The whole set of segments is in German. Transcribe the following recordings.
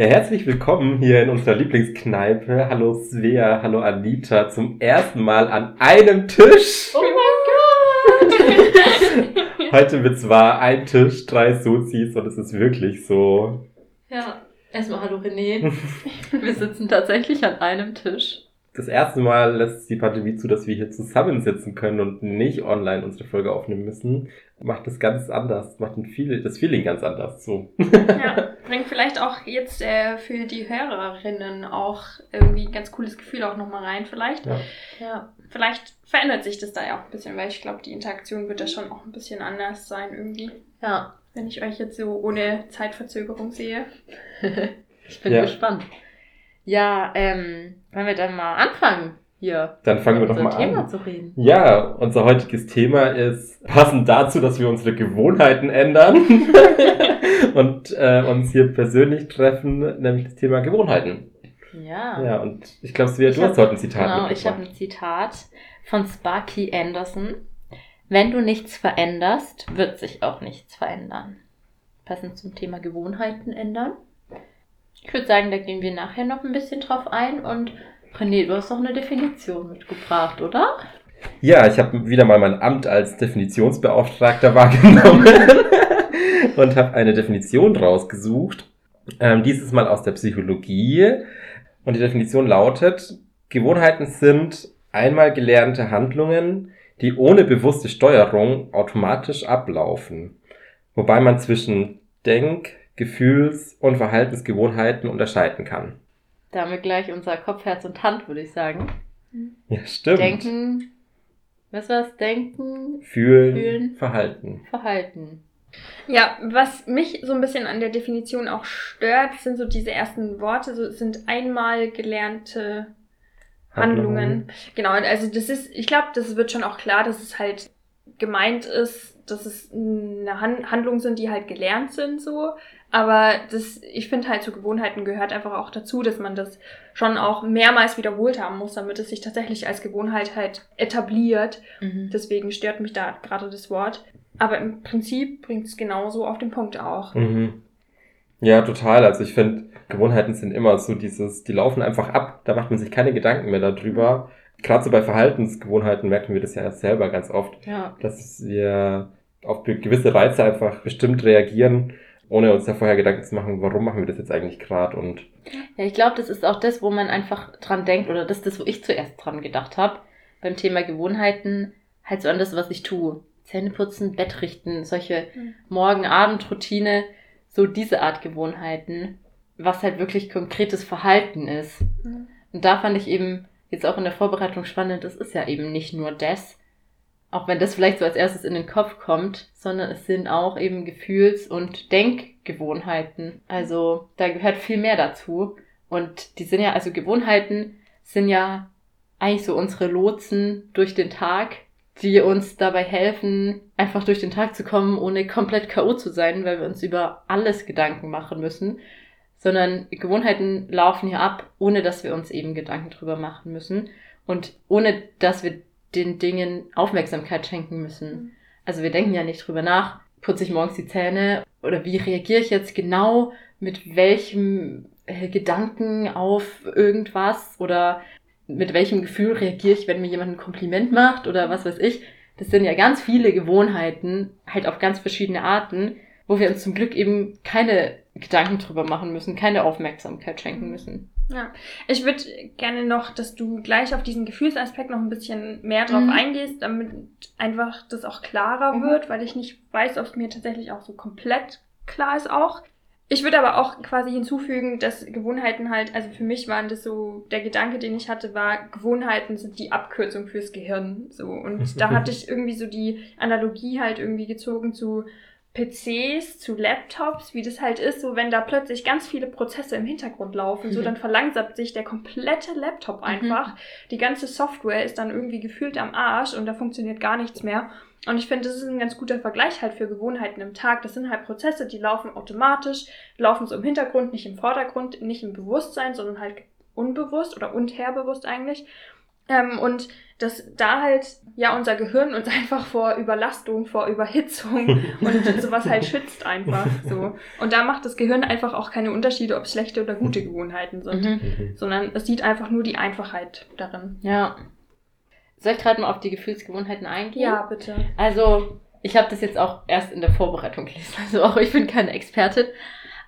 Ja, herzlich willkommen hier in unserer Lieblingskneipe. Hallo Svea, hallo Anita, zum ersten Mal an einem Tisch. Oh mein Gott! Heute wird zwar ein Tisch, drei Sozis und es ist wirklich so. Ja, erstmal hallo René. Wir sitzen tatsächlich an einem Tisch das erste Mal lässt die Pandemie zu, dass wir hier zusammensitzen können und nicht online unsere Folge aufnehmen müssen. Macht das ganz anders, macht ein viel, das Feeling ganz anders so. Ja, bringt vielleicht auch jetzt äh, für die Hörerinnen auch irgendwie ein ganz cooles Gefühl auch nochmal rein, vielleicht. Ja. ja. Vielleicht verändert sich das da ja auch ein bisschen, weil ich glaube, die Interaktion wird da schon auch ein bisschen anders sein irgendwie. Ja. Wenn ich euch jetzt so ohne Zeitverzögerung sehe. ich bin ja. gespannt. Ja, ähm, wollen wir dann mal anfangen hier? Dann fangen wir doch mal Thema an. Zu reden. Ja, unser heutiges Thema ist passend dazu, dass wir unsere Gewohnheiten ändern und äh, uns hier persönlich treffen, nämlich das Thema Gewohnheiten. Ja. Ja, und ich glaube, du hast heute ein Zitat Genau, ich habe ein Zitat von Sparky Anderson. Wenn du nichts veränderst, wird sich auch nichts verändern. Passend zum Thema Gewohnheiten ändern. Ich würde sagen, da gehen wir nachher noch ein bisschen drauf ein. Und René, du hast noch eine Definition mitgebracht, oder? Ja, ich habe wieder mal mein Amt als Definitionsbeauftragter wahrgenommen und habe eine Definition rausgesucht. Ähm, dieses Mal aus der Psychologie. Und die Definition lautet, Gewohnheiten sind einmal gelernte Handlungen, die ohne bewusste Steuerung automatisch ablaufen. Wobei man zwischen Denk-, Gefühls- und Verhaltensgewohnheiten unterscheiden kann. Damit gleich unser Kopf, Herz und Hand, würde ich sagen. Ja, stimmt. Denken, was war's? Denken, fühlen, fühlen, Verhalten. Verhalten. Ja, was mich so ein bisschen an der Definition auch stört, sind so diese ersten Worte, so sind einmal gelernte Handlungen. Handlungen. Genau, also das ist, ich glaube, das wird schon auch klar, dass es halt gemeint ist, dass es eine Handlung sind, die halt gelernt sind so. Aber das, ich finde halt zu Gewohnheiten gehört einfach auch dazu, dass man das schon auch mehrmals wiederholt haben muss, damit es sich tatsächlich als Gewohnheit halt etabliert. Mhm. Deswegen stört mich da gerade das Wort. Aber im Prinzip bringt es genauso auf den Punkt auch. Mhm. Ja, total. Also ich finde, Gewohnheiten sind immer so dieses, die laufen einfach ab. Da macht man sich keine Gedanken mehr darüber. Gerade so bei Verhaltensgewohnheiten merken wir das ja selber ganz oft, ja. dass wir auf gewisse Reize einfach bestimmt reagieren, ohne uns da vorher Gedanken zu machen, warum machen wir das jetzt eigentlich gerade und ja, ich glaube, das ist auch das, wo man einfach dran denkt oder das ist das, wo ich zuerst dran gedacht habe beim Thema Gewohnheiten, halt so an das, was ich tue. Zähne putzen, Bett richten, solche mhm. Morgen-Abend-Routine, so diese Art Gewohnheiten, was halt wirklich konkretes Verhalten ist. Mhm. Und da fand ich eben jetzt auch in der Vorbereitung spannend, das ist ja eben nicht nur das, auch wenn das vielleicht so als erstes in den Kopf kommt, sondern es sind auch eben Gefühls- und Denkgewohnheiten. Also da gehört viel mehr dazu. Und die sind ja, also Gewohnheiten sind ja eigentlich so unsere Lotsen durch den Tag, die uns dabei helfen, einfach durch den Tag zu kommen, ohne komplett K.O. zu sein, weil wir uns über alles Gedanken machen müssen. Sondern Gewohnheiten laufen hier ab, ohne dass wir uns eben Gedanken drüber machen müssen. Und ohne dass wir den Dingen Aufmerksamkeit schenken müssen. Mhm. Also wir denken ja nicht drüber nach, putze ich morgens die Zähne oder wie reagiere ich jetzt genau mit welchem äh, Gedanken auf irgendwas oder mit welchem Gefühl reagiere ich, wenn mir jemand ein Kompliment macht oder was weiß ich. Das sind ja ganz viele Gewohnheiten, halt auf ganz verschiedene Arten, wo wir uns zum Glück eben keine Gedanken drüber machen müssen, keine Aufmerksamkeit schenken müssen. Ja, ich würde gerne noch, dass du gleich auf diesen Gefühlsaspekt noch ein bisschen mehr drauf mhm. eingehst, damit einfach das auch klarer mhm. wird, weil ich nicht weiß, ob es mir tatsächlich auch so komplett klar ist auch. Ich würde aber auch quasi hinzufügen, dass Gewohnheiten halt, also für mich waren das so, der Gedanke, den ich hatte, war, Gewohnheiten sind die Abkürzung fürs Gehirn, so. Und da hatte ich irgendwie so die Analogie halt irgendwie gezogen zu, PCs zu Laptops, wie das halt ist, so wenn da plötzlich ganz viele Prozesse im Hintergrund laufen, mhm. so dann verlangsamt sich der komplette Laptop mhm. einfach. Mhm. Die ganze Software ist dann irgendwie gefühlt am Arsch und da funktioniert gar nichts mehr. Und ich finde, das ist ein ganz guter Vergleich halt für Gewohnheiten im Tag. Das sind halt Prozesse, die laufen automatisch, laufen so im Hintergrund, nicht im Vordergrund, nicht im Bewusstsein, sondern halt unbewusst oder unterbewusst eigentlich. Ähm, und dass da halt ja unser Gehirn uns einfach vor Überlastung, vor Überhitzung und sowas halt schützt einfach so. Und da macht das Gehirn einfach auch keine Unterschiede, ob es schlechte oder gute Gewohnheiten sind, Mhm. Mhm. sondern es sieht einfach nur die Einfachheit darin. Ja. Soll ich gerade mal auf die Gefühlsgewohnheiten eingehen? Ja, bitte. Also, ich habe das jetzt auch erst in der Vorbereitung gelesen. Also auch ich bin keine Expertin.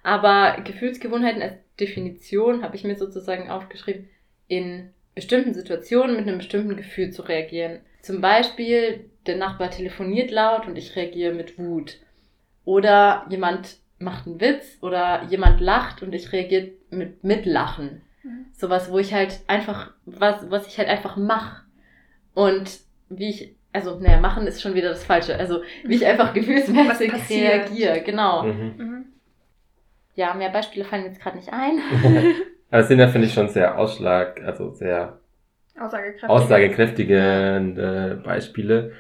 Aber Gefühlsgewohnheiten als Definition habe ich mir sozusagen aufgeschrieben, in bestimmten Situationen mit einem bestimmten Gefühl zu reagieren. Zum Beispiel, der Nachbar telefoniert laut und ich reagiere mit Wut. Oder jemand macht einen Witz oder jemand lacht und ich reagiere mit Mitlachen. Mhm. Sowas, wo ich halt einfach, was, was ich halt einfach mache. Und wie ich, also, naja, machen ist schon wieder das Falsche. Also, wie ich einfach gefühlsmäßig reagiere, genau. Mhm. Mhm. Ja, mehr Beispiele fallen jetzt gerade nicht ein. Aber es sind ja, finde ich, schon sehr Ausschlag, also sehr Aussagekräftig. aussagekräftige äh, Beispiele.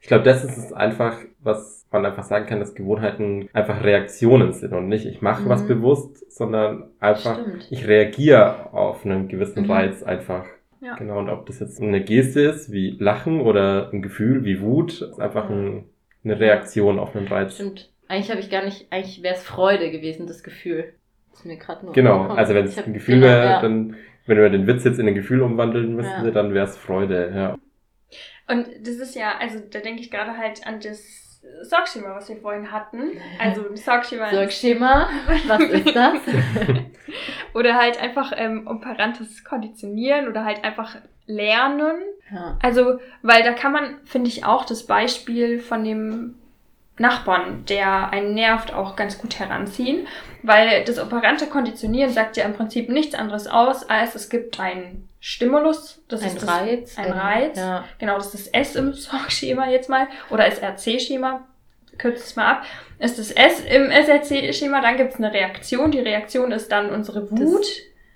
Ich glaube, das ist es einfach, was man einfach sagen kann, dass Gewohnheiten einfach Reaktionen sind und nicht, ich mache was Mhm. bewusst, sondern einfach, Stimmt. ich reagiere auf einen gewissen Mhm. Reiz einfach. Ja. Genau, und ob das jetzt eine Geste ist, wie Lachen oder ein Gefühl wie Wut, ist einfach ein, eine Reaktion auf einen Reiz. Stimmt. Eigentlich habe ich gar nicht, eigentlich wäre es Freude gewesen, das Gefühl. Ist mir gerade nur Genau, gekommen. also wenn es ein Gefühl wäre, ja. dann, wenn wir den Witz jetzt in ein Gefühl umwandeln müssten, Ja. dann wäre es Freude, ja. Und das ist ja, also da denke ich gerade halt an das Sorgschema, was wir vorhin hatten. Also ein Sorgschema. Sorgschema, was ist das? oder halt einfach ähm, operantes Konditionieren oder halt einfach Lernen. ja. Also, weil da kann man, finde ich, auch das Beispiel von dem Nachbarn, der einen nervt, auch ganz gut heranziehen. Weil das operante Konditionieren sagt ja im Prinzip nichts anderes aus, als es gibt einen Stimulus. Das Ein ist das, Reiz. ein Reiz. Ja. Genau, das ist das S im Sorgschema jetzt mal. Oder als RC-Schema. Kürzt es mal ab. Ist das S im SRC-Schema, dann gibt es eine Reaktion. Die Reaktion ist dann unsere Wut.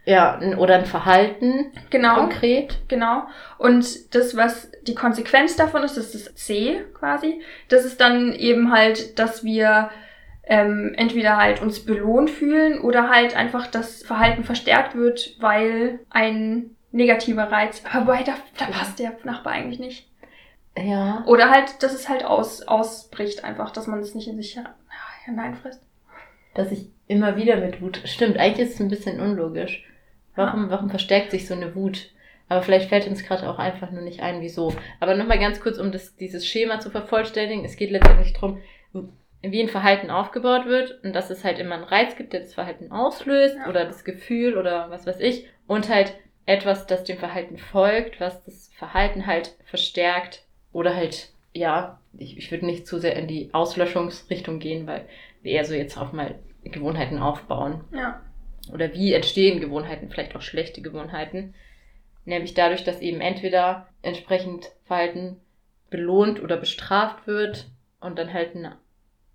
ja, ein- oder ein Verhalten genau. konkret. Genau. Und das, was die Konsequenz davon ist, das ist das C quasi. Das ist dann eben halt, dass wir ähm, entweder halt uns belohnt fühlen oder halt einfach das Verhalten verstärkt wird, weil ein negativer Reiz, wobei da, da passt der Nachbar eigentlich nicht. Ja. Oder halt, dass es halt aus, ausbricht einfach, dass man es nicht in sich hineinfrisst. Dass ich immer wieder mit Wut. Stimmt, eigentlich ist es ein bisschen unlogisch. Warum, warum verstärkt sich so eine Wut? Aber vielleicht fällt uns gerade auch einfach nur nicht ein, wieso. Aber nochmal ganz kurz, um das, dieses Schema zu vervollständigen. Es geht letztendlich darum, wie ein Verhalten aufgebaut wird und dass es halt immer einen Reiz gibt, der das Verhalten auslöst Ja. oder das Gefühl oder was weiß ich. Und halt etwas, das dem Verhalten folgt, was das Verhalten halt verstärkt oder halt, ja, ich, ich würde nicht zu sehr in die Auslöschungsrichtung gehen, weil wir eher so jetzt auch mal Gewohnheiten aufbauen. Ja. Oder wie entstehen Gewohnheiten, vielleicht auch schlechte Gewohnheiten. Nämlich dadurch, dass eben entweder entsprechend Verhalten belohnt oder bestraft wird und dann halt ein,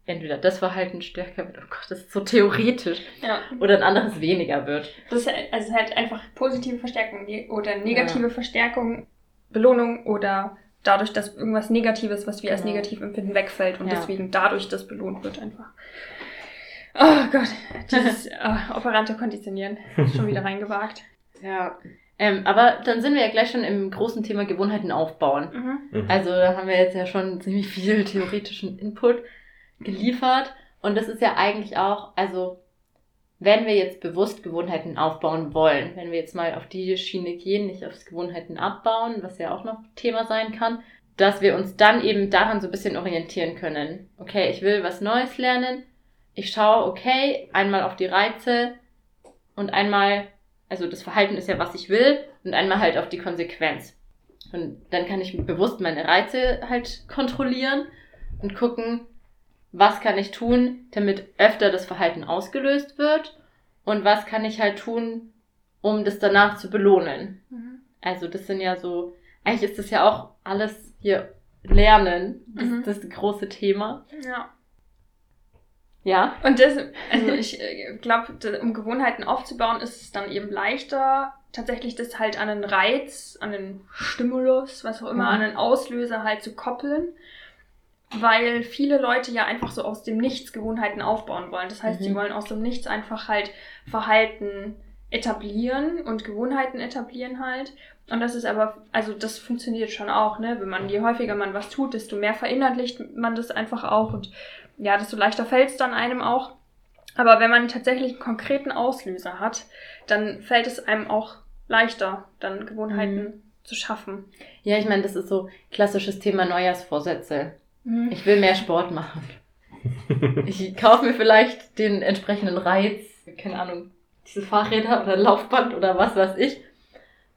entweder das Verhalten stärker wird, oh Gott, das ist so theoretisch, Ja. oder ein anderes weniger wird. Das ist halt- also halt einfach positive Verstärkung ne- oder negative Verstärkung, Belohnung oder dadurch, dass irgendwas Negatives, was wir als Genau. negativ empfinden, wegfällt und Ja. deswegen dadurch das belohnt wird einfach. Oh Gott, dieses äh, operante Konditionieren schon wieder reingewagt. Ja. Ähm, aber dann sind wir ja gleich schon im großen Thema Gewohnheiten aufbauen. Mhm. Mhm. Also da haben wir jetzt ja schon ziemlich viel theoretischen Input geliefert. Und das ist ja eigentlich auch, also wenn wir jetzt bewusst Gewohnheiten aufbauen wollen, wenn wir jetzt mal auf die Schiene gehen, nicht aufs Gewohnheiten abbauen, was ja auch noch Thema sein kann, dass wir uns dann eben daran so ein bisschen orientieren können. Okay, ich will was Neues lernen. Ich schaue, okay, einmal auf die Reize und einmal, also das Verhalten ist ja, was ich will, und einmal halt auf die Konsequenz. Und dann kann ich bewusst meine Reize halt kontrollieren und gucken, was kann ich tun, damit öfter das Verhalten ausgelöst wird und was kann ich halt tun, um das danach zu belohnen. Mhm. Also das sind ja so, eigentlich ist das ja auch alles hier Lernen, das, Mhm. das ist das große Thema. Ja. Ja. Und das, also ich glaube, um Gewohnheiten aufzubauen, ist es dann eben leichter, tatsächlich das halt an einen Reiz, an einen Stimulus, was auch immer, Mhm. an einen Auslöser halt zu koppeln. Weil viele Leute ja einfach so aus dem Nichts Gewohnheiten aufbauen wollen. Das heißt, sie Mhm. wollen aus dem Nichts einfach halt Verhalten etablieren und Gewohnheiten etablieren halt. Und das ist aber, also das funktioniert schon auch, ne? Wenn man, je häufiger man was tut, desto mehr verinnerlicht man das einfach auch und ja, desto leichter fällt es dann einem auch. Aber wenn man tatsächlich einen konkreten Auslöser hat, dann fällt es einem auch leichter, dann Gewohnheiten mhm. zu schaffen. Ja, ich meine, das ist so klassisches Thema Neujahrsvorsätze. Mhm. Ich will mehr Sport machen. ich kaufe mir vielleicht den entsprechenden Reiz, keine Ahnung, diese Fahrräder oder Laufband oder was weiß ich.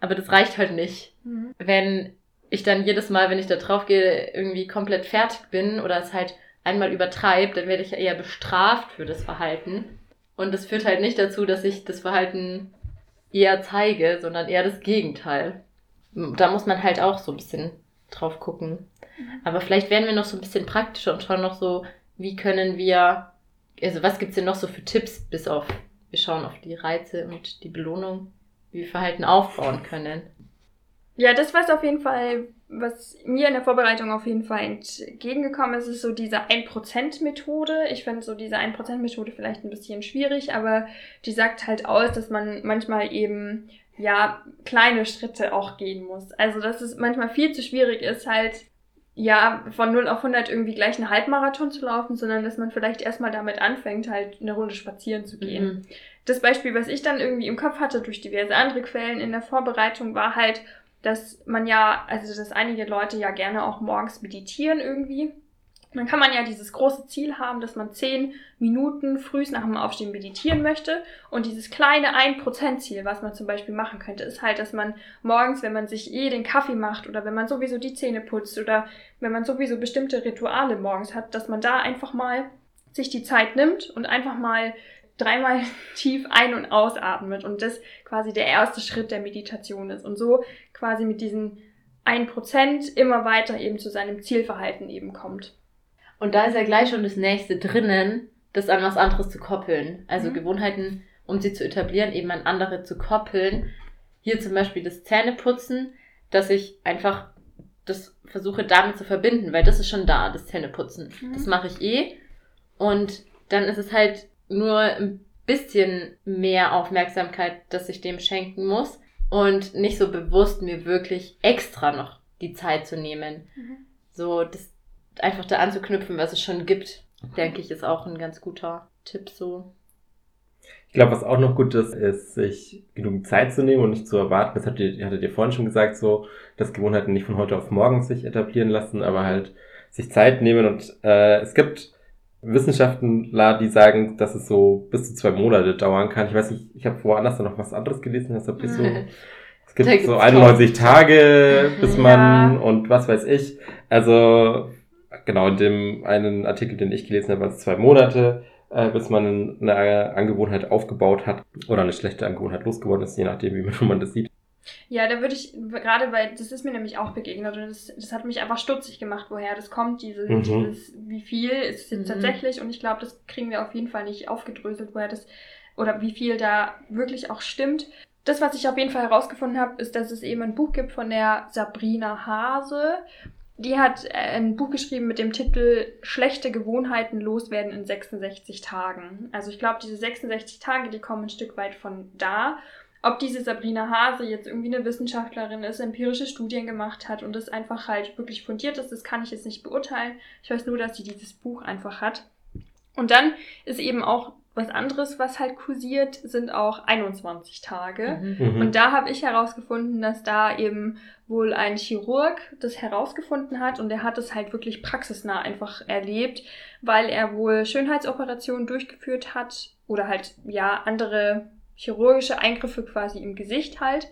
Aber das reicht halt nicht. Mhm. Wenn ich dann jedes Mal, wenn ich da drauf gehe, irgendwie komplett fertig bin oder es halt einmal übertreibt, dann werde ich ja eher bestraft für das Verhalten. Und das führt halt nicht dazu, dass ich das Verhalten eher zeige, sondern eher das Gegenteil. Da muss man halt auch so ein bisschen drauf gucken. Mhm. Aber vielleicht werden wir noch so ein bisschen praktischer und schauen noch so, wie können wir, also was gibt's denn noch so für Tipps, bis auf, wir schauen auf die Reize und die Belohnung, wie wir Verhalten aufbauen können. Ja, das war es auf jeden Fall, was mir in der Vorbereitung auf jeden Fall entgegengekommen ist, ist so diese 1%-Methode. Ich finde so diese 1%-Methode vielleicht ein bisschen schwierig, aber die sagt halt aus, dass man manchmal eben ja kleine Schritte auch gehen muss. Also dass es manchmal viel zu schwierig ist, halt ja von 0 auf 100 irgendwie gleich einen Halbmarathon zu laufen, sondern dass man vielleicht erstmal damit anfängt, halt eine Runde spazieren zu gehen. Mhm. Das Beispiel, was ich dann irgendwie im Kopf hatte durch diverse andere Quellen in der Vorbereitung, war halt, dass man ja, also dass einige Leute ja gerne auch morgens meditieren irgendwie. Dann kann man ja dieses große Ziel haben, dass man zehn Minuten frühs nach dem Aufstehen meditieren möchte. Und dieses kleine 1%-Ziel, was man zum Beispiel machen könnte, ist halt, dass man morgens, wenn man sich eh den Kaffee macht oder wenn man sowieso die Zähne putzt oder wenn man sowieso bestimmte Rituale morgens hat, dass man da einfach mal sich die Zeit nimmt und einfach mal dreimal tief ein- und ausatmet und das quasi der erste Schritt der Meditation ist und so quasi mit diesen 1% immer weiter eben zu seinem Zielverhalten eben kommt. Und da ist ja gleich schon das nächste drinnen, das an was anderes zu koppeln. Also mhm. Gewohnheiten, um sie zu etablieren, eben an andere zu koppeln. Hier zum Beispiel das Zähneputzen, dass ich einfach das versuche damit zu verbinden, weil das ist schon da, das Zähneputzen. Mhm. Das mache ich eh. Und dann ist es halt nur ein bisschen mehr Aufmerksamkeit, dass ich dem schenken muss und nicht so bewusst mir wirklich extra noch die Zeit zu nehmen. Mhm. So, das einfach da anzuknüpfen, was es schon gibt, denke ich, ist auch ein ganz guter Tipp so. Ich glaube, was auch noch gut ist, ist, sich genug Zeit zu nehmen und nicht zu erwarten. Das hattet ihr, hattet ihr vorhin schon gesagt, so, dass Gewohnheiten nicht von heute auf morgen sich etablieren lassen, aber halt sich Zeit nehmen und äh, es gibt Wissenschaftler, die sagen, dass es so bis zu zwei Monate dauern kann. Ich weiß nicht, ich habe woanders noch was anderes gelesen, deshalb ich so. Es gibt so 91 Tage, bis man ja. und was weiß ich. Also genau in dem einen Artikel, den ich gelesen habe, waren es zwei Monate, äh, bis man eine Angewohnheit aufgebaut hat oder eine schlechte Angewohnheit losgeworden ist, je nachdem, wie man das sieht. Ja, da würde ich, gerade weil, das ist mir nämlich auch begegnet und das, das hat mich einfach stutzig gemacht, woher das kommt, diese, mhm. dieses, wie viel ist es jetzt mhm. tatsächlich und ich glaube, das kriegen wir auf jeden Fall nicht aufgedröselt, woher das, oder wie viel da wirklich auch stimmt. Das, was ich auf jeden Fall herausgefunden habe, ist, dass es eben ein Buch gibt von der Sabrina Hase. Die hat äh, ein Buch geschrieben mit dem Titel Schlechte Gewohnheiten loswerden in 66 Tagen. Also ich glaube, diese 66 Tage, die kommen ein Stück weit von da. Ob diese Sabrina Hase jetzt irgendwie eine Wissenschaftlerin ist, empirische Studien gemacht hat und das einfach halt wirklich fundiert ist, das kann ich jetzt nicht beurteilen. Ich weiß nur, dass sie dieses Buch einfach hat. Und dann ist eben auch was anderes, was halt kursiert, sind auch 21 Tage. Mhm. Und da habe ich herausgefunden, dass da eben wohl ein Chirurg das herausgefunden hat und er hat es halt wirklich praxisnah einfach erlebt, weil er wohl Schönheitsoperationen durchgeführt hat oder halt ja andere chirurgische Eingriffe quasi im Gesicht halt.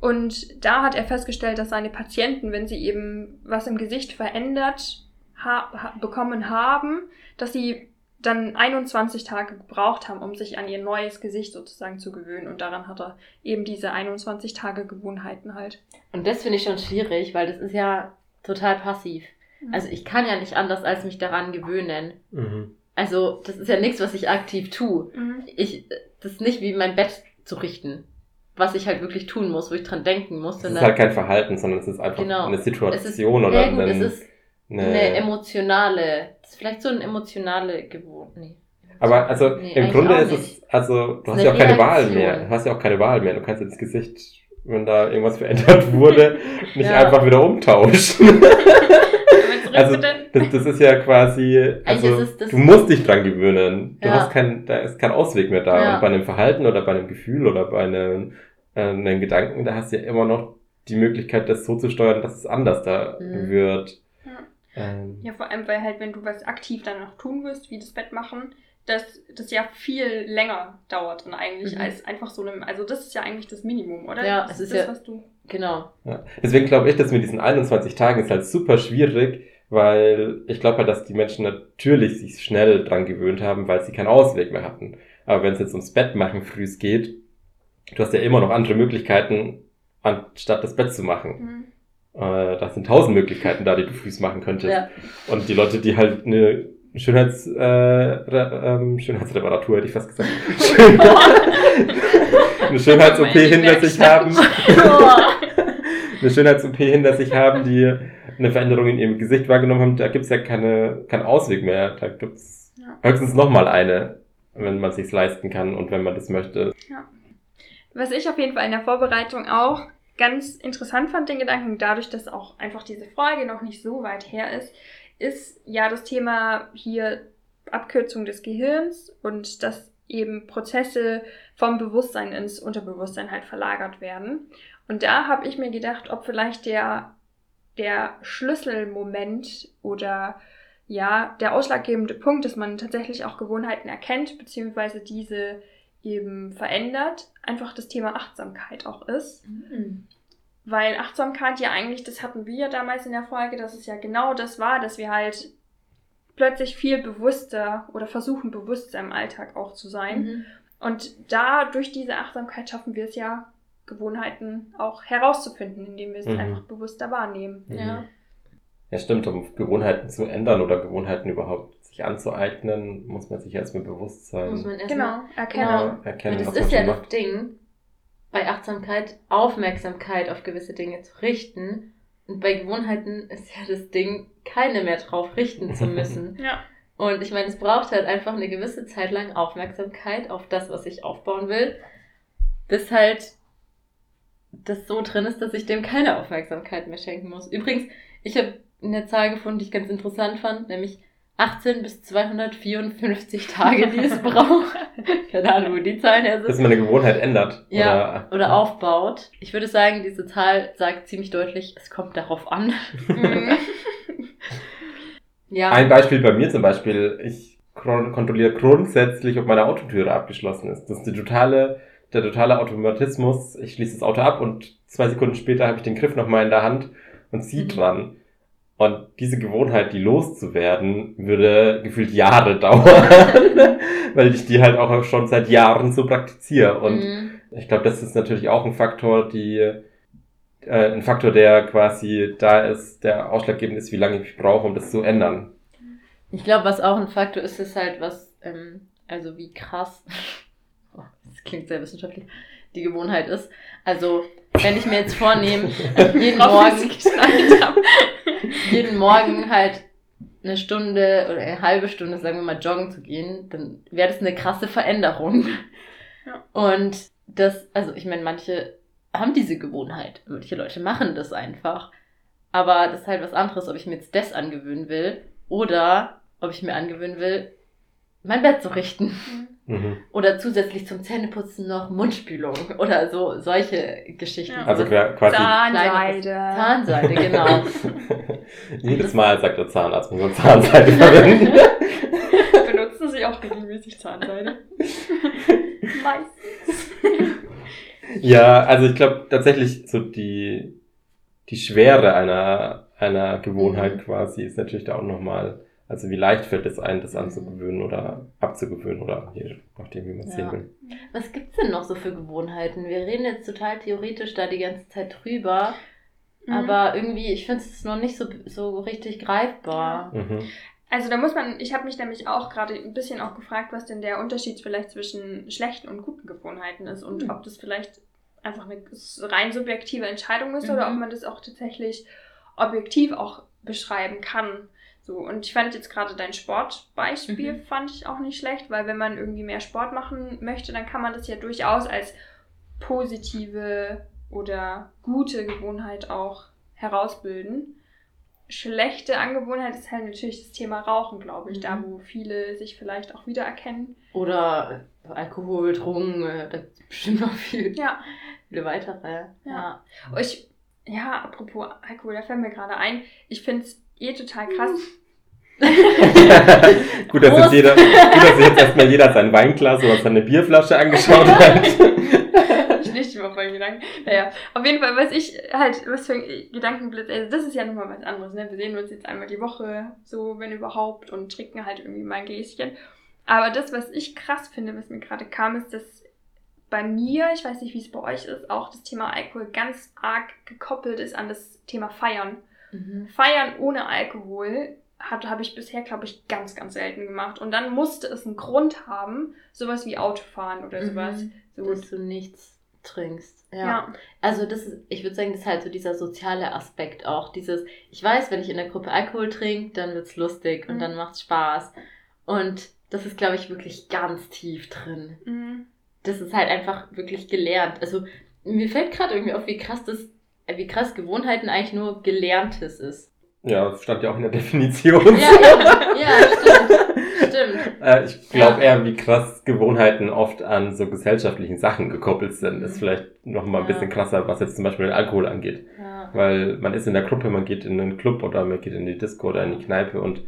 Und da hat er festgestellt, dass seine Patienten, wenn sie eben was im Gesicht verändert ha ha bekommen haben, dass sie dann 21 Tage gebraucht haben, um sich an ihr neues Gesicht sozusagen zu gewöhnen. Und daran hat er eben diese 21 Tage Gewohnheiten halt. Und das finde ich schon schwierig, weil das ist ja total passiv. Mhm. Also ich kann ja nicht anders, als mich daran gewöhnen. Mhm. Also das ist ja nichts, was ich aktiv tue. Mhm. Ich, das ist nicht wie mein Bett zu richten, was ich halt wirklich tun muss, wo ich dran denken muss. Das ist halt kein Verhalten, sondern es ist einfach genau. eine Situation ist, oder gut, ein, es ist eine, eine emotionale, das ist vielleicht so eine emotionale Gewohnheit. Nee. Aber also Nee, im Grunde ist es, also du hast ja auch keine Wahl Reaktion. mehr. Du hast ja auch keine Wahl mehr. Du kannst ja das Gesicht, wenn da irgendwas verändert wurde, nicht Ja. einfach wieder umtauschen. Also das, das ist ja quasi, also es das- du musst dich dran gewöhnen. Du Ja. hast kein, da ist kein Ausweg mehr da. Ja. Und bei einem Verhalten oder bei einem Gefühl oder bei einem, äh, einem Gedanken, da hast du ja immer noch die Möglichkeit, das so zu steuern, dass es anders da Mhm. wird. Ja. Ähm, Ja, vor allem, weil halt, wenn du was aktiv dann noch tun wirst, wie das Bett machen, dass das ja viel länger dauert dann eigentlich Mhm. als einfach so einem, also das ist ja eigentlich das Minimum, oder? Ja, das es ist das, ja- was du. Genau. Ja. Deswegen glaube ich, dass mit diesen 21 Tagen ist halt super schwierig, weil ich glaube halt, dass die Menschen natürlich sich schnell dran gewöhnt haben, weil sie keinen Ausweg mehr hatten. Aber wenn es jetzt ums Bett machen früh geht, du hast ja immer noch andere Möglichkeiten, anstatt das Bett zu machen. Mhm. Äh, da sind tausend Möglichkeiten da, die du früh machen könntest. Ja. Und die Leute, die halt eine Schönheits, äh, ähm, Schönheitsreparatur, hätte ich fast gesagt, eine Schönheits-OP hinter sich haben, eine Schönheits-OP hinter sich haben, die eine Veränderung in ihrem Gesicht wahrgenommen haben, da gibt's ja keine, keinen Ausweg mehr. Da gibt's Ja. höchstens nochmal eine, wenn man sich's leisten kann und wenn man das möchte. Was ich auf jeden Fall in der Vorbereitung auch ganz interessant fand, den Gedanken, dadurch, dass auch einfach diese Folge noch nicht so weit her ist, ist ja das Thema hier Abkürzung des Gehirns und dass eben Prozesse vom Bewusstsein ins Unterbewusstsein halt verlagert werden. Und da habe ich mir gedacht, ob vielleicht der, der Schlüsselmoment oder ja, der ausschlaggebende Punkt, dass man tatsächlich auch Gewohnheiten erkennt, beziehungsweise diese eben verändert, einfach das Thema Achtsamkeit auch ist. Mhm. Weil Achtsamkeit ja eigentlich, das hatten wir ja damals in der Folge, dass es ja genau das war, dass wir halt plötzlich viel bewusster oder versuchen bewusster im Alltag auch zu sein. Mhm. Und da durch diese Achtsamkeit schaffen wir es ja, Gewohnheiten auch herauszufinden, indem wir es Mhm. einfach bewusster wahrnehmen. Ja. Ja, stimmt, um Gewohnheiten zu ändern oder Gewohnheiten überhaupt sich anzueignen, muss man sich erstmal bewusst sein. Muss man erstmal Genau, erkennen. Genau. erkennen, Und was das ist ja das macht. Ding, bei Achtsamkeit Aufmerksamkeit auf gewisse Dinge zu richten. Und bei Gewohnheiten ist ja das Ding, keine mehr drauf richten zu müssen. Ja. Und ich meine, es braucht halt einfach eine gewisse Zeit lang Aufmerksamkeit auf das, was ich aufbauen will, bis halt das so drin ist, dass ich dem keine Aufmerksamkeit mehr schenken muss. Übrigens, ich habe eine Zahl gefunden, die ich ganz interessant fand, nämlich 18 bis 254 Tage, die es braucht. Keine Ahnung, wo die Zahlen her sind. man eine Gewohnheit ändert. Ja, Oder, oder aufbaut. Ich würde sagen, diese Zahl sagt ziemlich deutlich, es kommt darauf an. Mhm. Ja. Ein Beispiel bei mir zum Beispiel, ich kontrolliere grundsätzlich, ob meine Autotüre abgeschlossen ist. Das ist die totale, der totale Automatismus. Ich schließe das Auto ab und zwei Sekunden später habe ich den Griff nochmal in der Hand und ziehe Mhm. dran. Und diese Gewohnheit, die loszuwerden, würde gefühlt Jahre dauern, weil ich die halt auch schon seit Jahren so praktiziere. Und Mhm. ich glaube, das ist natürlich auch ein Faktor, die äh, ein Faktor, der quasi da ist, der ausschlaggebend ist, wie lange ich brauche, um das zu ändern. Ich glaube, was auch ein Faktor ist, ist halt, was, ähm, also wie krass, oh, das klingt sehr wissenschaftlich, die Gewohnheit ist. Also, wenn ich mir jetzt vornehme, jeden wie sie Morgen, geschnallt haben. Jeden Morgen halt eine Stunde oder eine halbe Stunde, sagen wir mal, joggen zu gehen, dann wäre das eine krasse Veränderung. Ja. Und das, also ich meine, manche haben diese Gewohnheit, manche Leute machen das einfach. Aber das ist halt was anderes, ob ich mir jetzt das angewöhnen will oder ob ich mir angewöhnen will, mein Bett zu richten. Mhm. Oder zusätzlich zum Zähneputzen noch Mundspülung oder so solche Geschichten. Ja. Also So qua- quasi Zahnseide. Zahnseide, genau. jedes Mal sagt der Zahnarzt, man soll Zahnseide verwenden. Benutzen Sie auch regelmäßig Zahnseide? Meistens. ja, also ich glaube tatsächlich so die, die Schwere einer, einer Gewohnheit Mhm. quasi ist natürlich da auch nochmal, also wie leicht fällt es ein, das anzugewöhnen oder abzugewöhnen oder je nachdem, wie man es Ja. sehen will. Was gibt's denn noch so für Gewohnheiten? Wir reden jetzt total theoretisch da die ganze Zeit drüber, Mhm. aber irgendwie, ich finde es noch nicht so, so richtig greifbar. Mhm. Also da muss man, ich habe mich nämlich auch gerade ein bisschen auch gefragt, was denn der Unterschied vielleicht zwischen schlechten und guten Gewohnheiten ist und Mhm. ob das vielleicht einfach eine rein subjektive Entscheidung ist oder Mhm. ob man das auch tatsächlich objektiv auch beschreiben kann. So, und ich fand jetzt gerade dein Sportbeispiel Mhm. fand ich auch nicht schlecht, weil wenn man irgendwie mehr Sport machen möchte, dann kann man das ja durchaus als positive oder gute Gewohnheit auch herausbilden. Schlechte Angewohnheit ist halt natürlich das Thema Rauchen, glaube ich, Mhm. da wo viele sich vielleicht auch wiedererkennen. Oder Alkohol, Drogen, äh, da bestimmt noch viel, Ja, viele weitere. Ja. Oh, Ich, ja, apropos Alkohol, da fällt mir gerade ein, ich finde es eh total krass. gut, dass jetzt jeder, gut, dass jetzt erstmal jeder sein Weinglas oder seine Bierflasche angeschaut hat. ich nicht über meinen Gedanken. Naja, auf jeden Fall, was ich halt, was für ein Gedankenblitz, also das ist ja nochmal was anderes, ne? Wir sehen uns jetzt einmal die Woche, so, wenn überhaupt, und trinken halt irgendwie mal ein Gläschen. Aber das, was ich krass finde, was mir gerade kam, ist, dass bei mir, ich weiß nicht, wie es bei euch ist, auch das Thema Alkohol ganz arg gekoppelt ist an das Thema Feiern. Mhm. Feiern ohne Alkohol habe ich bisher, glaube ich, ganz, ganz selten gemacht. Und dann musste es einen Grund haben, sowas wie Autofahren oder sowas. Mhm. So, Dass du nichts trinkst. Ja. ja. Also das ist, ich würde sagen, das ist halt so dieser soziale Aspekt auch. Dieses, ich weiß, wenn ich in der Gruppe Alkohol trinke, dann wird's lustig und Mhm. dann macht's Spaß. Und das ist, glaube ich, wirklich ganz tief drin. Mhm. Das ist halt einfach wirklich gelernt. Also mir fällt gerade irgendwie auf, wie krass das, wie krass Gewohnheiten eigentlich nur Gelerntes ist. Ja, das stand ja auch in der Definition. Ja, ja, ja, stimmt. Stimmt. Äh, ich glaube Ja. eher, wie krass Gewohnheiten oft an so gesellschaftlichen Sachen gekoppelt sind. Ist Mhm. vielleicht noch mal ein Ja. bisschen krasser, was jetzt zum Beispiel den Alkohol angeht. Ja. Weil man ist in der Gruppe, man geht in einen Club oder man geht in die Disco oder in die Kneipe und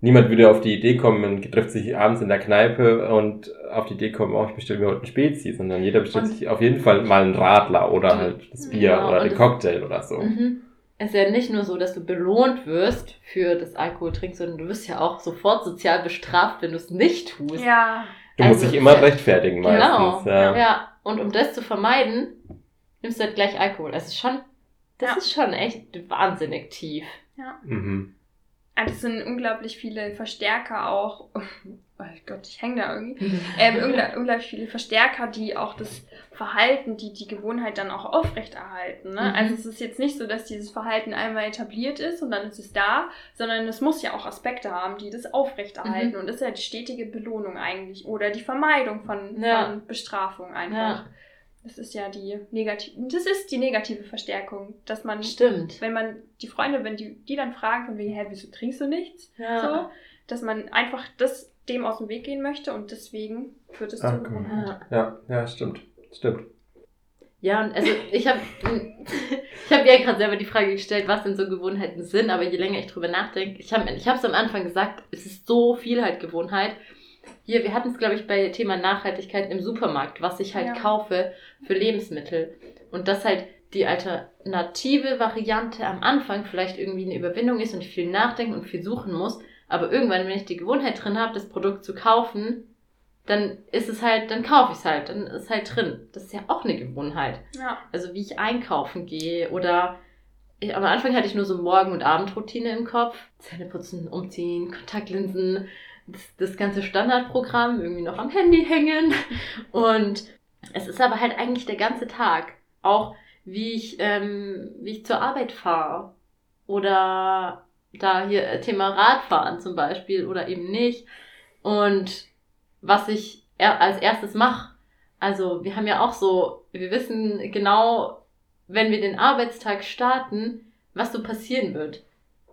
niemand würde auf die Idee kommen, man trifft sich abends in der Kneipe und auf die Idee kommen, oh, ich bestelle mir heute einen Spezi, sondern jeder bestellt Und- sich auf jeden Fall mal einen Radler oder halt das Bier Ja, oder den Cocktail oder so. Mhm. Es ist ja nicht nur so, dass du belohnt wirst für das Alkoholtrinken, sondern du wirst ja auch sofort sozial bestraft, wenn du es nicht tust. Ja. Du musst Also, dich immer ja. rechtfertigen Genau. meistens. Ja. Ja, und um das zu vermeiden, nimmst du halt gleich Alkohol. Also schon, das Ja. ist schon echt wahnsinnig tief. Mhm. Also es sind unglaublich viele Verstärker auch. Oh Gott, ich hänge da irgendwie. Ähm, ungla- unglaublich viele Verstärker, die auch das Verhalten, die die Gewohnheit dann auch aufrechterhalten. Ne? Mhm. Also es ist jetzt nicht so, dass dieses Verhalten einmal etabliert ist und dann ist es da, sondern es muss ja auch Aspekte haben, die das aufrechterhalten. Mhm. Und das ist ja die stetige Belohnung eigentlich oder die Vermeidung von, Ja. von Bestrafung einfach. Ja. Das ist ja die negative, das ist die negative Verstärkung, dass man, Stimmt. wenn man die Freunde, wenn die, die dann fragen von wegen, hä, wieso trinkst du nichts? Ja. So, dass man einfach das dem aus dem Weg gehen möchte und deswegen führt es Ah, okay. Gewohnheit. Ja. Ja, ja, stimmt. Stimmt. Ja, und also ich habe ich hab ja gerade selber die Frage gestellt, was denn so Gewohnheiten sind, aber je länger ich drüber nachdenke, ich habe ich es am Anfang gesagt, es ist so viel halt Gewohnheit. Hier, wir hatten es, glaube ich, bei Thema Nachhaltigkeit im Supermarkt, was ich halt Ja. kaufe für Lebensmittel. Und dass halt die alternative Variante am Anfang vielleicht irgendwie eine Überwindung ist und ich viel nachdenken und viel suchen muss. Aber irgendwann, wenn ich die Gewohnheit drin habe, das Produkt zu kaufen, dann ist es halt, dann kaufe ich es halt, dann ist es halt drin. Das ist ja auch eine Gewohnheit. Ja. Also wie ich einkaufen gehe oder ich, am Anfang hatte ich nur so Morgen- und Abendroutine im Kopf. Zähne putzen, umziehen, Kontaktlinsen, das, ganze Standardprogramm, irgendwie noch am Handy hängen. Und es ist aber halt eigentlich der ganze Tag. Auch wie ich, ähm, wie ich zur Arbeit fahre. Oder da hier äh, Thema Radfahren zum Beispiel oder eben nicht. Und was ich als erstes mache. Also wir haben ja auch so, wir wissen genau, wenn wir den Arbeitstag starten, was so passieren wird.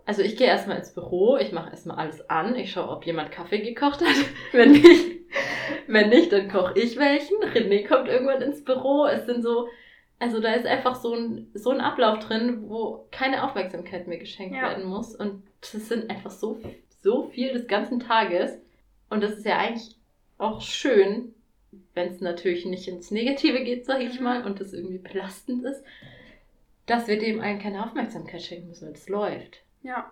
Also ich gehe erstmal ins Büro, ich mache erstmal alles an, ich schaue, ob jemand Kaffee gekocht hat. wenn nicht, wenn nicht, dann koche ich welchen. René kommt irgendwann ins Büro. Es sind so, also da ist einfach so ein, so ein Ablauf drin, wo keine Aufmerksamkeit mehr geschenkt Ja. werden muss. Und das sind einfach so, so viel des ganzen Tages. Und das ist ja eigentlich auch schön, wenn es natürlich nicht ins Negative geht, sag ich Mhm. mal, und das irgendwie belastend ist, dass wir dem allen keine Aufmerksamkeit schenken müssen, weil das läuft. Ja.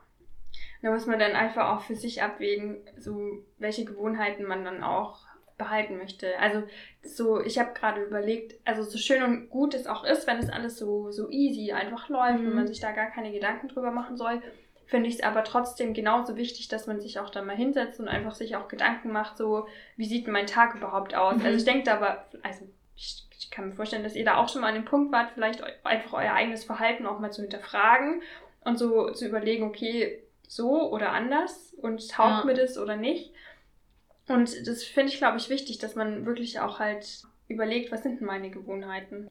Da muss man dann einfach auch für sich abwägen, so welche Gewohnheiten man dann auch behalten möchte. Also so, ich habe gerade überlegt, also so schön und gut es auch ist, wenn es alles so, so easy einfach läuft Mhm. und man sich da gar keine Gedanken drüber machen soll, finde ich es aber trotzdem genauso wichtig, dass man sich auch da mal hinsetzt und einfach sich auch Gedanken macht, so, wie sieht mein Tag überhaupt aus? Mhm. Also ich denke da aber, also ich, ich kann mir vorstellen, dass ihr da auch schon mal an dem Punkt wart, vielleicht einfach euer eigenes Verhalten auch mal zu hinterfragen und so zu überlegen, okay, so oder anders und taugt Ja. mir das oder nicht. Und das finde ich, glaube ich, wichtig, dass man wirklich auch halt überlegt, was sind denn meine Gewohnheiten.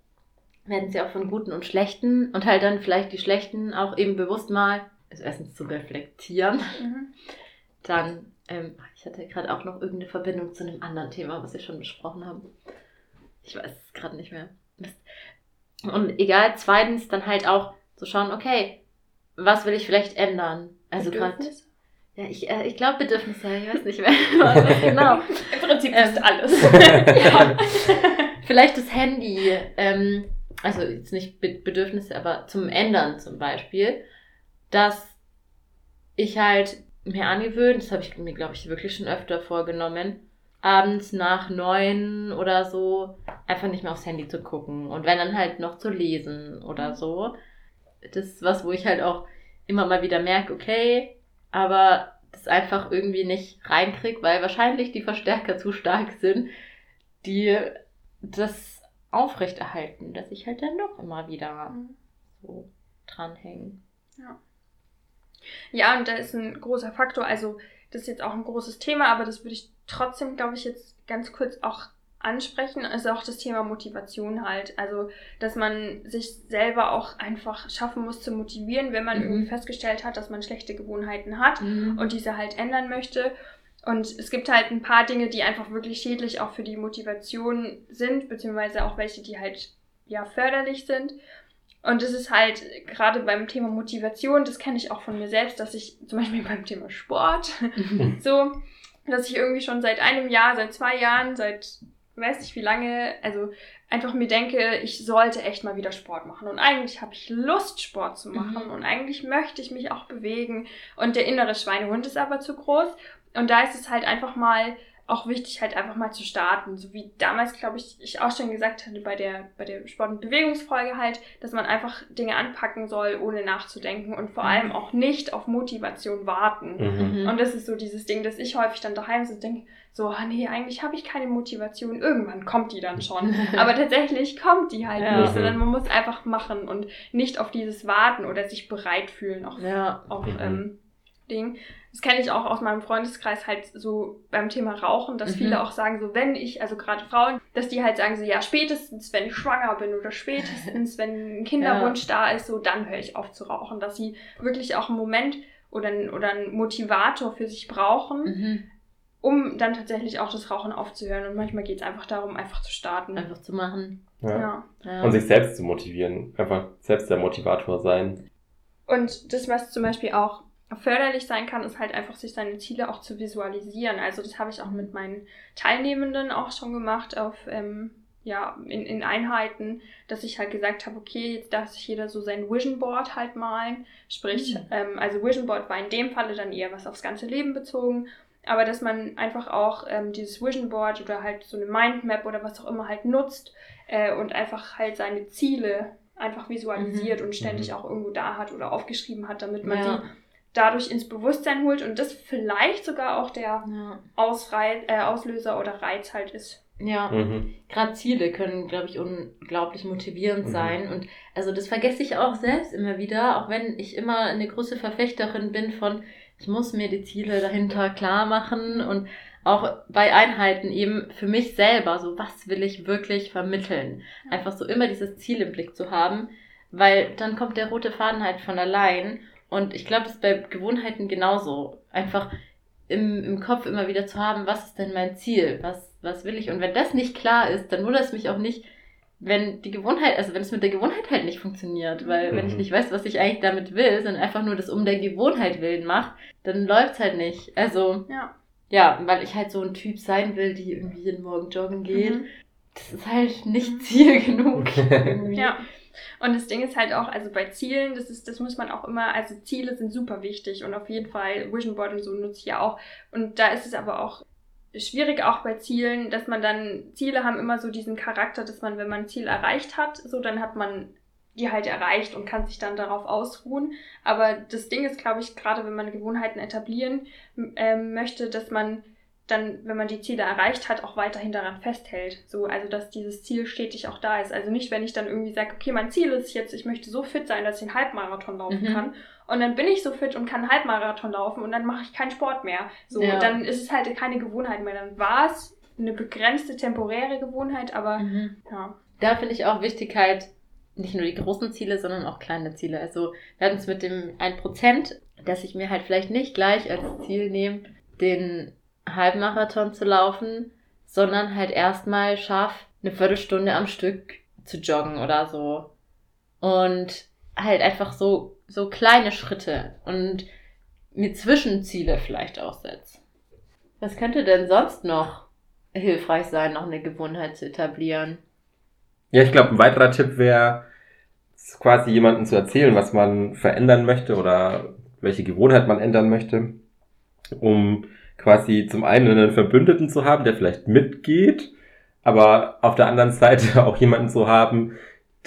werden sie auch von guten und schlechten und halt dann vielleicht die schlechten auch eben bewusst mal, also erstens zu reflektieren, Mhm. dann, ähm, ich hatte gerade auch noch irgendeine Verbindung zu einem anderen Thema, was wir schon besprochen haben. Ich weiß es gerade nicht mehr. Mist. Und egal, zweitens dann halt auch zu schauen, okay, was will ich vielleicht ändern? Also gerade, ja, ich, äh, ich glaube Bedürfnisse, ich weiß nicht mehr, genau. Im Prinzip Ähm, ist alles. ja. Vielleicht das Handy, ähm, also jetzt nicht Be- Bedürfnisse, aber zum Ändern zum Beispiel, dass ich halt mir angewöhnt, das habe ich mir, glaube ich, wirklich schon öfter vorgenommen, abends nach neun oder so einfach nicht mehr aufs Handy zu gucken und wenn dann halt noch zu lesen oder so. Das ist was, wo ich halt auch immer mal wieder merke, okay, aber das einfach irgendwie nicht reinkrieg, weil wahrscheinlich die Verstärker zu stark sind, die das aufrechterhalten, dass ich halt dann doch immer wieder so dranhängen. Ja, und da ist ein großer Faktor, also das ist jetzt auch ein großes Thema, aber das würde ich trotzdem, glaube ich, jetzt ganz kurz auch ansprechen, ist auch das Thema Motivation halt. Also, dass man sich selber auch einfach schaffen muss zu motivieren, wenn man Mhm. irgendwie festgestellt hat, dass man schlechte Gewohnheiten hat und diese halt ändern möchte. Und es gibt halt ein paar Dinge, die einfach wirklich schädlich auch für die Motivation sind, beziehungsweise auch welche, die halt ja förderlich sind. Und das ist halt gerade beim Thema Motivation, das kenne ich auch von mir selbst, dass ich zum Beispiel beim Thema Sport so, dass ich irgendwie schon seit einem Jahr, seit zwei Jahren, seit weiß nicht wie lange, also einfach mir denke, ich sollte echt mal wieder Sport machen. Und eigentlich habe ich Lust, Sport zu machen. Mhm. Und eigentlich möchte ich mich auch bewegen. Und der innere Schweinehund ist aber zu groß. Und da ist es halt einfach mal auch wichtig, halt einfach mal zu starten. So wie damals, glaube ich, ich auch schon gesagt hatte bei der, bei der Sport- und Bewegungsfolge halt, dass man einfach Dinge anpacken soll, ohne nachzudenken und vor Mhm. allem auch nicht auf Motivation warten. Mhm. Und das ist so dieses Ding, dass ich häufig dann daheim so denke, so, ah nee, eigentlich habe ich keine Motivation. Irgendwann kommt die dann schon. Aber tatsächlich kommt die halt Ja. nicht, sondern man muss einfach machen und nicht auf dieses Warten oder sich bereit fühlen auf, ja. auf ähm, Ding. Das kenne ich auch aus meinem Freundeskreis halt so beim Thema Rauchen, dass Mhm. viele auch sagen, so wenn ich, also gerade Frauen, dass die halt sagen so, ja, spätestens wenn ich schwanger bin oder spätestens wenn ein Kinderwunsch da ist, so dann höre ich auf zu rauchen. Dass sie wirklich auch einen Moment oder, einen- oder einen Motivator für sich brauchen, Mhm. um dann tatsächlich auch das Rauchen aufzuhören. Und manchmal geht es einfach darum, einfach zu starten. Einfach zu machen. Ja. Ja. Ja. Und sich selbst zu motivieren. Einfach selbst der Motivator sein. Und das, was zum Beispiel auch förderlich sein kann, ist halt einfach, sich seine Ziele auch zu visualisieren. Also das habe ich auch mit meinen Teilnehmenden auch schon gemacht auf ähm, ja, in, in Einheiten, dass ich halt gesagt habe, okay, jetzt darf sich jeder so sein Vision Board halt malen. Sprich, Mhm. ähm, also Vision Board war in dem Falle dann eher was aufs ganze Leben bezogen. Aber dass man einfach auch ähm, dieses Vision Board oder halt so eine Mindmap oder was auch immer halt nutzt äh, und einfach halt seine Ziele einfach visualisiert und ständig Mhm. auch irgendwo da hat oder aufgeschrieben hat, damit man Ja. sie dadurch ins Bewusstsein holt und das vielleicht sogar auch der Ja. Ausrei äh, Auslöser oder Reiz halt ist. Ja. Mhm. Gerade Ziele können, glaube ich, unglaublich motivierend Mhm. sein. Und also das vergesse ich auch selbst immer wieder, auch wenn ich immer eine große Verfechterin bin von, ich muss mir die Ziele dahinter klar machen und auch bei Einheiten eben für mich selber, so was will ich wirklich vermitteln. Einfach so immer dieses Ziel im Blick zu haben, weil dann kommt der rote Faden halt von allein. Und ich glaube, das ist bei Gewohnheiten genauso. Einfach im, im Kopf immer wieder zu haben, was ist denn mein Ziel? Was, was will ich? Und wenn das nicht klar ist, dann wundert es mich auch nicht, wenn die Gewohnheit, also wenn es mit der Gewohnheit halt nicht funktioniert. Weil wenn ich Mhm. nicht weiß, was ich eigentlich damit will, sondern einfach nur das um der Gewohnheit willen mache, dann läuft's halt nicht. Also, Ja. ja, weil ich halt so ein Typ sein will, die irgendwie jeden Morgen joggen geht. Mhm. Das ist halt nicht Ziel genug. irgendwie. Ja. Und das Ding ist halt auch, also bei Zielen, das ist, das muss man auch immer, also Ziele sind super wichtig und auf jeden Fall Vision Board und so nutze ich ja auch. Und da ist es aber auch schwierig auch bei Zielen, dass man dann, Ziele haben immer so diesen Charakter, dass man, wenn man ein Ziel erreicht hat, so dann hat man die halt erreicht und kann sich dann darauf ausruhen. Aber das Ding ist, glaube ich, gerade wenn man Gewohnheiten etablieren ähm, möchte, dass man dann, wenn man die Ziele erreicht hat, auch weiterhin daran festhält. So, also dass dieses Ziel stetig auch da ist. Also nicht, wenn ich dann irgendwie sage, okay, mein Ziel ist jetzt, ich möchte so fit sein, dass ich einen Halbmarathon laufen Mhm. kann. und dann bin ich so fit und kann einen Halbmarathon laufen und dann mache ich keinen Sport mehr. So, Ja. dann ist es halt keine Gewohnheit mehr. Dann war es eine begrenzte temporäre Gewohnheit, aber Mhm. ja. Da finde ich auch wichtig halt nicht nur die großen Ziele, sondern auch kleine Ziele. Also wir hatten es mit dem 1%, dass ich mir halt vielleicht nicht gleich als Ziel nehme, den Halbmarathon zu laufen, sondern halt erstmal schaff, eine Viertelstunde am Stück zu joggen oder so. Und halt einfach so, so kleine Schritte und mir Zwischenziele vielleicht auch setze. Was könnte denn sonst noch hilfreich sein, noch eine Gewohnheit zu etablieren? Ja, ich glaube, ein weiterer Tipp wäre, quasi jemandem zu erzählen, was man verändern möchte oder welche Gewohnheit man ändern möchte, um quasi zum einen einen Verbündeten zu haben, der vielleicht mitgeht, aber auf der anderen Seite auch jemanden zu haben,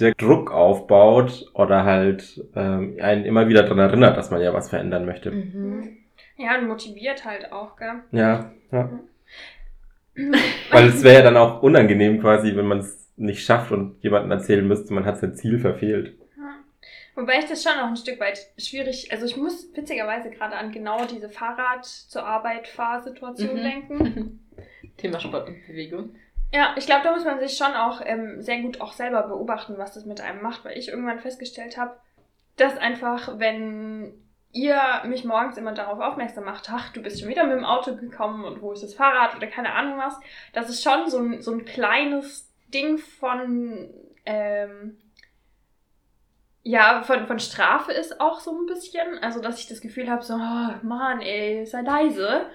der Druck aufbaut oder halt ähm, einen immer wieder daran erinnert, dass man ja was verändern möchte. Mhm. Ja, und motiviert halt auch, gell? Ja, ja. Weil es wäre ja dann auch unangenehm quasi, wenn man es nicht schafft und jemandem erzählen müsste, man hat sein Ziel verfehlt. Wobei ich das schon noch ein Stück weit schwierig, also ich muss witzigerweise gerade an genau diese Fahrrad zur Arbeit Fahrsituation Mhm. denken. Thema Sport und Bewegung. Ja, ich glaube, da muss man sich schon auch ähm, sehr gut auch selber beobachten, was das mit einem macht, weil ich irgendwann festgestellt habe, dass einfach, wenn ihr mich morgens immer darauf aufmerksam macht, ach, du bist schon wieder mit dem Auto gekommen und wo ist das Fahrrad oder keine Ahnung was, das ist schon so ein, so ein kleines Ding von, ähm, ja, von, von Strafe ist auch so ein bisschen. Also, dass ich das Gefühl habe, so, oh, Mann, ey, sei leise.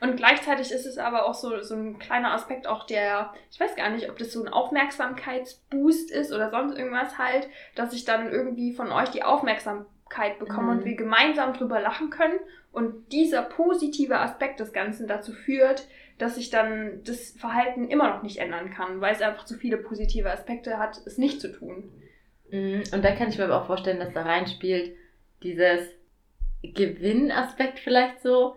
Und gleichzeitig ist es aber auch so, so ein kleiner Aspekt auch der, ich weiß gar nicht, ob das so ein Aufmerksamkeitsboost ist oder sonst irgendwas halt, dass ich dann irgendwie von euch die Aufmerksamkeit bekomme Mhm. und wir gemeinsam drüber lachen können und dieser positive Aspekt des Ganzen dazu führt, dass ich dann das Verhalten immer noch nicht ändern kann, weil es einfach zu viele positive Aspekte hat, es nicht zu tun. Mhm. Und da kann ich mir aber auch vorstellen, dass da reinspielt dieses Gewinnaspekt vielleicht so,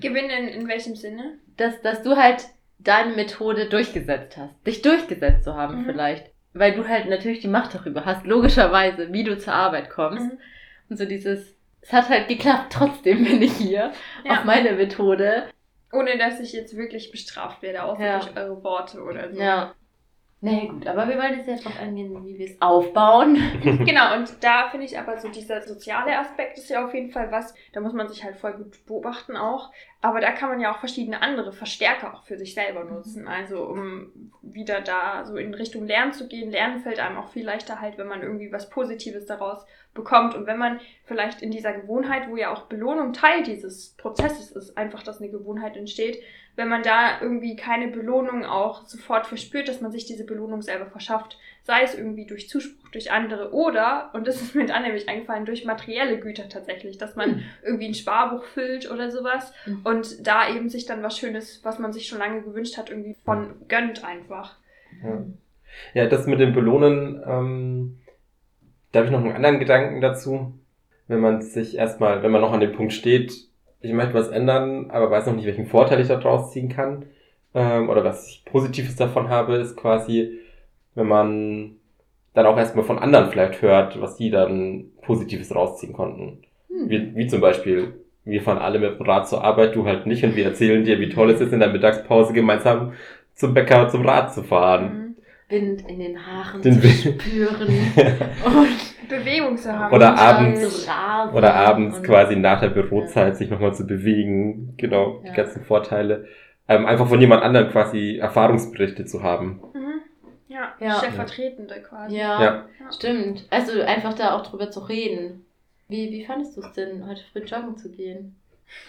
Gewinnen in, in welchem Sinne? dass, dass du halt deine Methode durchgesetzt hast. Dich durchgesetzt zu haben Mhm. vielleicht. Weil du halt natürlich die Macht darüber hast, logischerweise, wie du zur Arbeit kommst. Mhm. Und so dieses, es hat halt geklappt, trotzdem bin ich hier Ja. auf meine Methode. Ohne dass ich jetzt wirklich bestraft werde, außer Ja. durch eure Worte oder so. Ja. Nee, gut, aber wir wollen jetzt ja drauf eingehen, wie wir es aufbauen. Genau, und da finde ich aber so dieser soziale Aspekt ist ja auf jeden Fall was, da muss man sich halt voll gut beobachten auch. Aber da kann man ja auch verschiedene andere Verstärker auch für sich selber nutzen. Also um wieder da so in Richtung Lernen zu gehen. Lernen fällt einem auch viel leichter halt, wenn man irgendwie was Positives daraus bekommt. Und wenn man vielleicht in dieser Gewohnheit, wo ja auch Belohnung Teil dieses Prozesses ist, einfach, dass eine Gewohnheit entsteht, wenn man da irgendwie keine Belohnung auch sofort verspürt, dass man sich diese Belohnung selber verschafft. Sei es irgendwie durch Zuspruch durch andere oder, und das ist mir dann nämlich eingefallen, durch materielle Güter tatsächlich, dass man Hm. irgendwie ein Sparbuch füllt oder sowas Mhm. und da eben sich dann was Schönes, was man sich schon lange gewünscht hat, irgendwie von gönnt einfach. Ja. Ja, das mit dem Belohnen, ähm, da habe ich noch einen anderen Gedanken dazu. Wenn man sich erstmal, wenn man noch an dem Punkt steht, ich möchte was ändern, aber weiß noch nicht, welchen Vorteil ich daraus ziehen kann, ähm, oder was ich Positives davon habe, ist quasi, wenn man dann auch erstmal von anderen vielleicht hört, was die dann Positives rausziehen konnten. Hm. Wie, wie zum Beispiel, wir fahren alle mit dem Rad zur Arbeit, du halt nicht, und wir erzählen dir, wie toll es ist, in der Mittagspause gemeinsam zum Bäcker zum Rad zu fahren. Mhm. Wind in den Haaren Den zu Wind. spüren und Bewegung zu haben. Oder abends-. Oder abends quasi nach der Bürozeit sich nochmal zu bewegen. Genau, Ja. die ganzen Vorteile. Ähm, einfach von jemand anderem quasi Erfahrungsberichte zu haben. Ja, Ja. Stellvertretende quasi. Ja, Ja. stimmt. Also einfach da auch drüber zu reden. Wie, wie fandest du es denn, heute früh joggen zu gehen?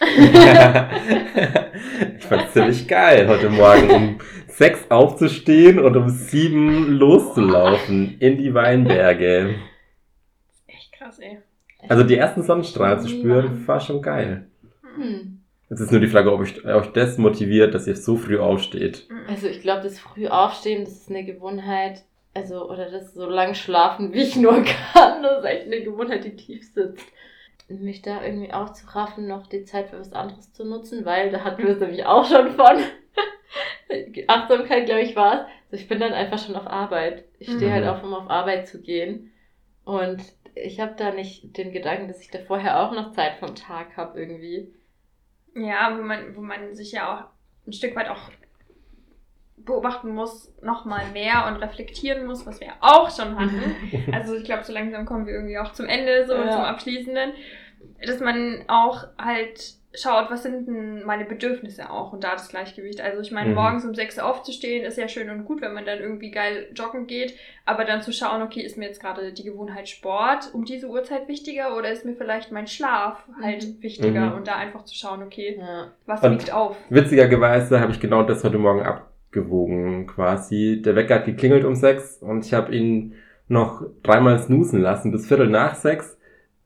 ich fand's ziemlich geil, heute Morgen um sechs aufzustehen und um sieben loszulaufen in die Weinberge. Echt krass, ey. Also die ersten Sonnenstrahlen zu spüren, war schon geil. Hm. Jetzt ist nur die Frage, ob euch, euch das motiviert, dass ihr so früh aufsteht. Also ich glaube, das früh aufstehen, das ist eine Gewohnheit, also, oder das so lang schlafen, wie ich nur kann, das ist echt eine Gewohnheit, die tief sitzt. Mich da irgendwie aufzuraffen, noch die Zeit für was anderes zu nutzen, weil da hatten wir es nämlich auch schon von. Achtsamkeit, glaube ich, war es. Also ich bin dann einfach schon auf Arbeit. Ich stehe Mhm. halt auf, um auf Arbeit zu gehen. Und ich habe da nicht den Gedanken, dass ich da vorher auch noch Zeit vom Tag habe irgendwie. Ja, wo man, wo man sich ja auch ein Stück weit auch beobachten muss, nochmal mehr und reflektieren muss, was wir auch schon hatten. Also ich glaube, so langsam kommen wir irgendwie auch zum Ende, so Ja. zum Abschließenden, dass man auch halt schaut, was sind denn meine Bedürfnisse auch und da das Gleichgewicht. Also ich meine, Mhm. morgens um sechs aufzustehen ist ja schön und gut, wenn man dann irgendwie geil joggen geht, aber dann zu schauen, okay, ist mir jetzt gerade die Gewohnheit Sport um diese Uhrzeit wichtiger oder ist mir vielleicht mein Schlaf halt Mhm. wichtiger Mhm. und da einfach zu schauen, okay, Ja. was Und- wiegt auf. Witzigerweise habe ich genau das heute Morgen abgewogen quasi. Der Wecker hat geklingelt um sechs und ich habe ihn noch dreimal snoosen lassen bis Viertel nach sechs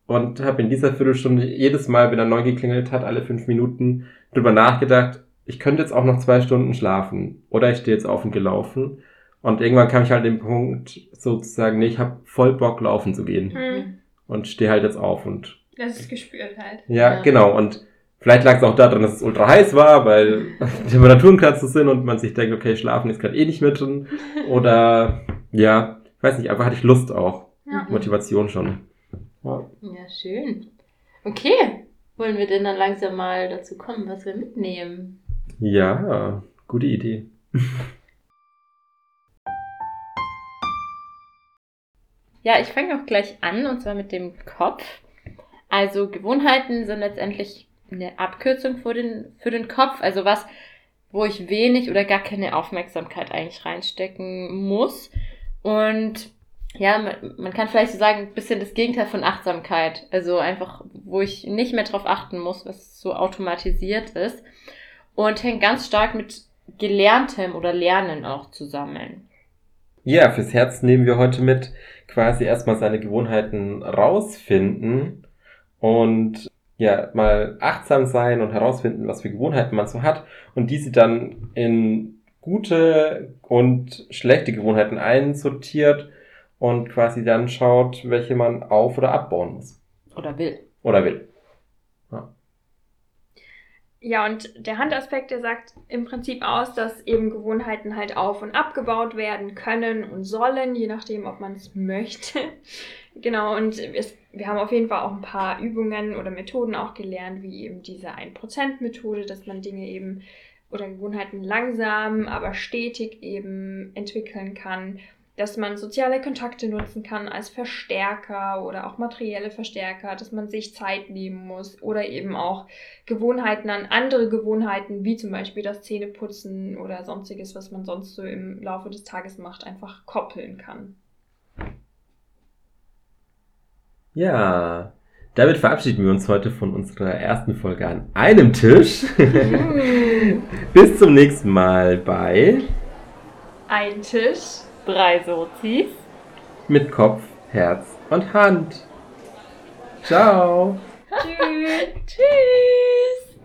und habe in dieser Viertelstunde jedes Mal, wenn er neu geklingelt hat, alle fünf Minuten drüber nachgedacht, ich könnte jetzt auch noch zwei Stunden schlafen oder ich stehe jetzt auf und gelaufen. Und irgendwann kam ich halt an den Punkt sozusagen, nee, ich habe voll Bock laufen zu gehen Hm. und stehe halt jetzt auf und Das ist gespürt halt. ja, Ja. genau. Und vielleicht lag es auch daran, dass es ultra heiß war, weil die Temperaturen gerade so sind und man sich denkt, okay, schlafen ist gerade eh nicht mit drin. Oder ja, ich weiß nicht, einfach hatte ich Lust auch. Ja. Motivation schon. Ja. Ja, schön. Okay. Wollen wir denn dann langsam mal dazu kommen, was wir mitnehmen? ja, gute Idee. Ja, ich fange auch gleich an und zwar mit dem Kopf. Also Gewohnheiten sind letztendlich eine Abkürzung für den, für den Kopf. Also was, wo ich wenig oder gar keine Aufmerksamkeit eigentlich reinstecken muss. Und ja, man, man kann vielleicht so sagen, ein bisschen das Gegenteil von Achtsamkeit. Also einfach, wo ich nicht mehr drauf achten muss, was so automatisiert ist. Und hängt ganz stark mit Gelerntem oder Lernen auch zusammen. Ja, fürs Herz nehmen wir heute mit quasi erstmal seine Gewohnheiten rausfinden und ja, mal achtsam sein und herausfinden, was für Gewohnheiten man so hat und diese dann in gute und schlechte Gewohnheiten einsortiert und quasi dann schaut, welche man auf- oder abbauen muss Oder will. oder will. Ja, und der Handaspekt, der sagt im Prinzip aus, dass eben Gewohnheiten halt auf- und abgebaut werden können und sollen, je nachdem, ob man es möchte. genau, und es, wir haben auf jeden Fall auch ein paar Übungen oder Methoden auch gelernt, wie eben diese 1%-Methode, dass man Dinge eben oder Gewohnheiten langsam, aber stetig eben entwickeln kann, dass man soziale Kontakte nutzen kann als Verstärker oder auch materielle Verstärker, dass man sich Zeit nehmen muss oder eben auch Gewohnheiten an andere Gewohnheiten, wie zum Beispiel das Zähneputzen oder sonstiges, was man sonst so im Laufe des Tages macht, einfach koppeln kann. Ja, damit verabschieden wir uns heute von unserer ersten Folge an einem Tisch. Bis zum nächsten Mal bei Ein Tisch. Drei Sozis. mit Kopf, Herz und Hand. Ciao. Tschüss. Tschüss.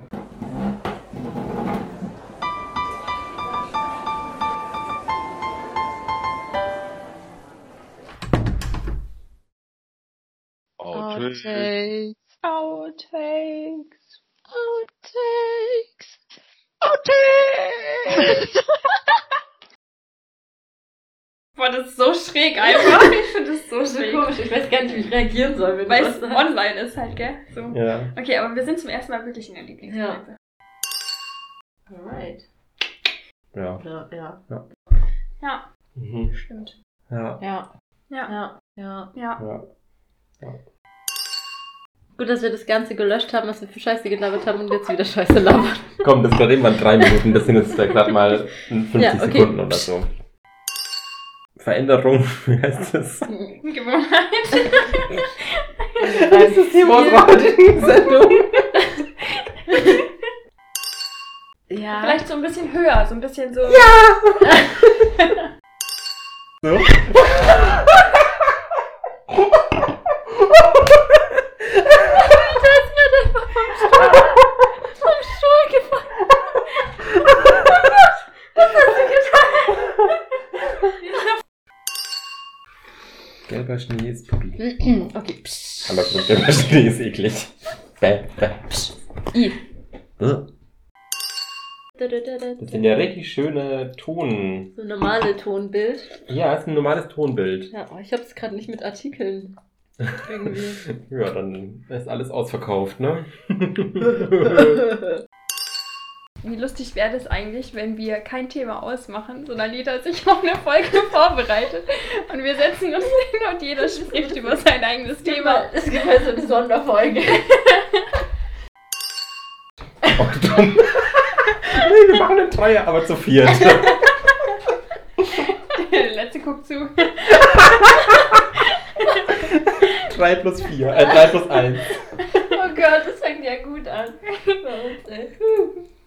Outtakes. Outtakes. Outtakes. Outtakes. Boah, das ist so schräg einfach. Ich finde das so schräg. komisch. Ich weiß gar nicht, wie ich reagieren soll, wenn Weil es online ist halt, gell? So. Ja. Okay, aber wir sind zum ersten Mal wirklich in der Lieblingskneipe. Alright. Ja. Ja, ja. Ja, Mhm. stimmt. Ja. Ja, Ja, ja, ja. ja. Ja. Gut, dass wir das Ganze gelöscht haben, was wir für Scheiße gelabert haben und jetzt wieder Scheiße labern. Komm, das gerade eben waren drei Minuten, das sind jetzt gerade mal 50 Ja, okay. Sekunden oder so. Veränderung, wie heißt das? Gewohnheit. Das ist das Thema unserer heutigen Sendung. Ja. Vielleicht so ein bisschen höher, so ein bisschen so. So. Gelber Schnee ist eklig. Bäh, bäh. I. Ugh. Das sind ja richtig schöne Ton. So normale Tonbild. Ja, ist ein normales Tonbild. Ja, oh, ich habe es gerade nicht mit Artikeln. Irgendwie. Ja, dann ist alles ausverkauft, ne? Wie lustig wäre das eigentlich, wenn wir kein Thema ausmachen, sondern jeder sich auf eine Folge vorbereitet und wir setzen uns hin und jeder spricht über sein eigenes Thema. Es gibt halt so eine Sonderfolge. Achtung. nee, wir machen einen Dreier, aber zu viert. Der letzte guckt zu. 3 plus 4, äh, 3 plus 1. Oh Gott, das fängt ja gut an.